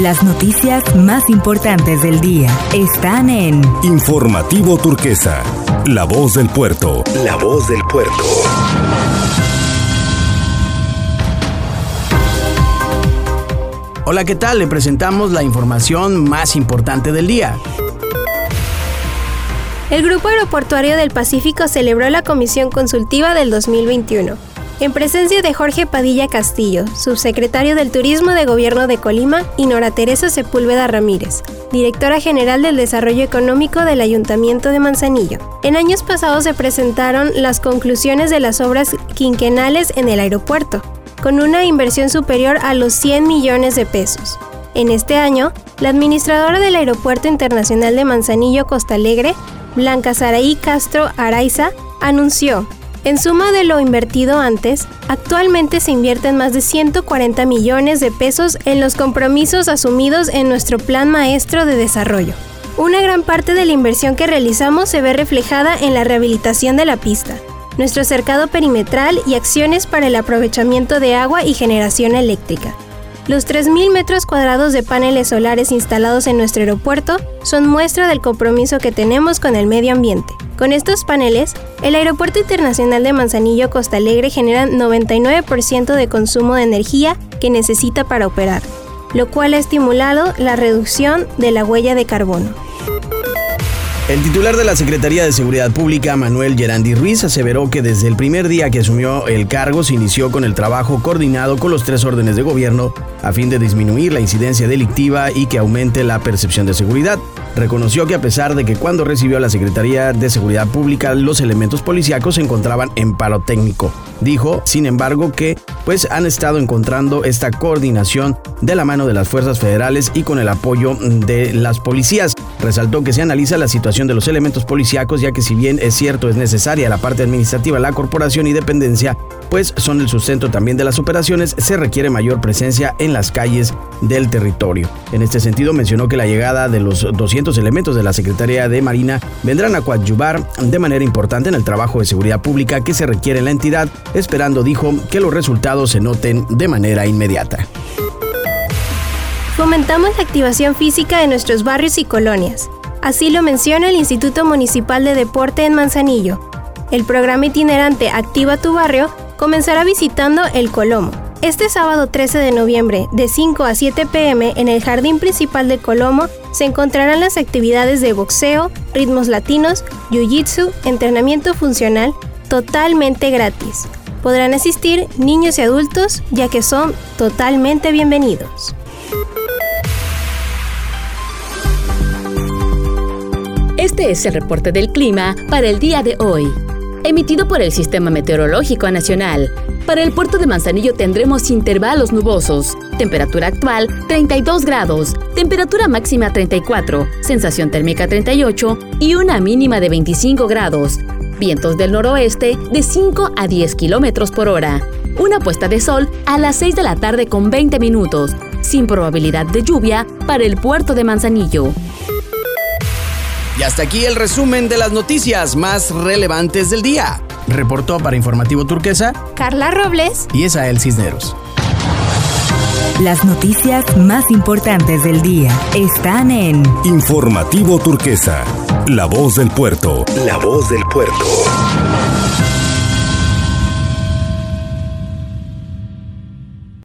Las noticias más importantes del día están en Informativo Turquesa, La Voz del Puerto. La Voz del Puerto. Hola, ¿qué tal? Le presentamos la información más importante del día. El Grupo Aeroportuario del Pacífico celebró la Comisión Consultiva del 2021, en presencia de Jorge Padilla Castillo, subsecretario del Turismo de Gobierno de Colima, y Nora Teresa Sepúlveda Ramírez, directora general del Desarrollo Económico del Ayuntamiento de Manzanillo. En años pasados se presentaron las conclusiones de las obras quinquenales en el aeropuerto, con una inversión superior a los 100 millones de pesos. En este año, la administradora del Aeropuerto Internacional de Manzanillo Costa Alegre, Blanca Saraí Castro Araiza, anunció, en suma de lo invertido antes, actualmente se invierten más de 140 millones de pesos en los compromisos asumidos en nuestro Plan Maestro de Desarrollo. Una gran parte de la inversión que realizamos se ve reflejada en la rehabilitación de la pista, nuestro cercado perimetral y acciones para el aprovechamiento de agua y generación eléctrica. Los 3.000 metros cuadrados de paneles solares instalados en nuestro aeropuerto son muestra del compromiso que tenemos con el medio ambiente. Con estos paneles, el Aeropuerto Internacional de Manzanillo Costa Alegre genera 99% de consumo de energía que necesita para operar, lo cual ha estimulado la reducción de la huella de carbono. El titular de la Secretaría de Seguridad Pública, Manuel Gerandi Ruiz, aseveró que desde el primer día que asumió el cargo se inició con el trabajo coordinado con los tres órdenes de gobierno a fin de disminuir la incidencia delictiva y que aumente la percepción de seguridad. Reconoció que a pesar de que cuando recibió la Secretaría de Seguridad Pública los elementos policíacos se encontraban en paro técnico. Dijo, sin embargo, que pues han estado encontrando esta coordinación de la mano de las fuerzas federales y con el apoyo de las policías. Resaltó que se analiza la situación de los elementos policíacos ya que si bien es cierto es necesaria la parte administrativa, la corporación y dependencia, pues son el sustento también de las operaciones, se requiere mayor presencia en las calles del territorio. En este sentido mencionó que la llegada de los 200 elementos de la Secretaría de Marina vendrán a coadyuvar de manera importante en el trabajo de seguridad pública que se requiere en la entidad, esperando, dijo, que los resultados se noten de manera inmediata. Fomentamos la activación física de nuestros barrios y colonias. Así lo menciona el Instituto Municipal de Deporte en Manzanillo. El programa itinerante Activa tu Barrio comenzará visitando el Colomo. Este sábado 13 de noviembre, de 5 a 7 pm, en el jardín principal de Colomo, se encontrarán las actividades de boxeo, ritmos latinos, jiu-jitsu, entrenamiento funcional, totalmente gratis. Podrán asistir niños y adultos, ya que son totalmente bienvenidos. Este es el reporte del clima para el día de hoy, emitido por el Sistema Meteorológico Nacional. Para el puerto de Manzanillo tendremos intervalos nubosos. Temperatura actual 32 grados, temperatura máxima 34, sensación térmica 38 y una mínima de 25 grados. Vientos del noroeste de 5 a 10 kilómetros por hora. Una puesta de sol a las 6 de la tarde con 20 minutos, sin probabilidad de lluvia para el puerto de Manzanillo. Y hasta aquí el resumen de las noticias más relevantes del día. Reportó para Informativo Turquesa Carla Robles y Esael Cisneros. Las noticias más importantes del día están en Informativo Turquesa, La Voz del Puerto. La Voz del Puerto.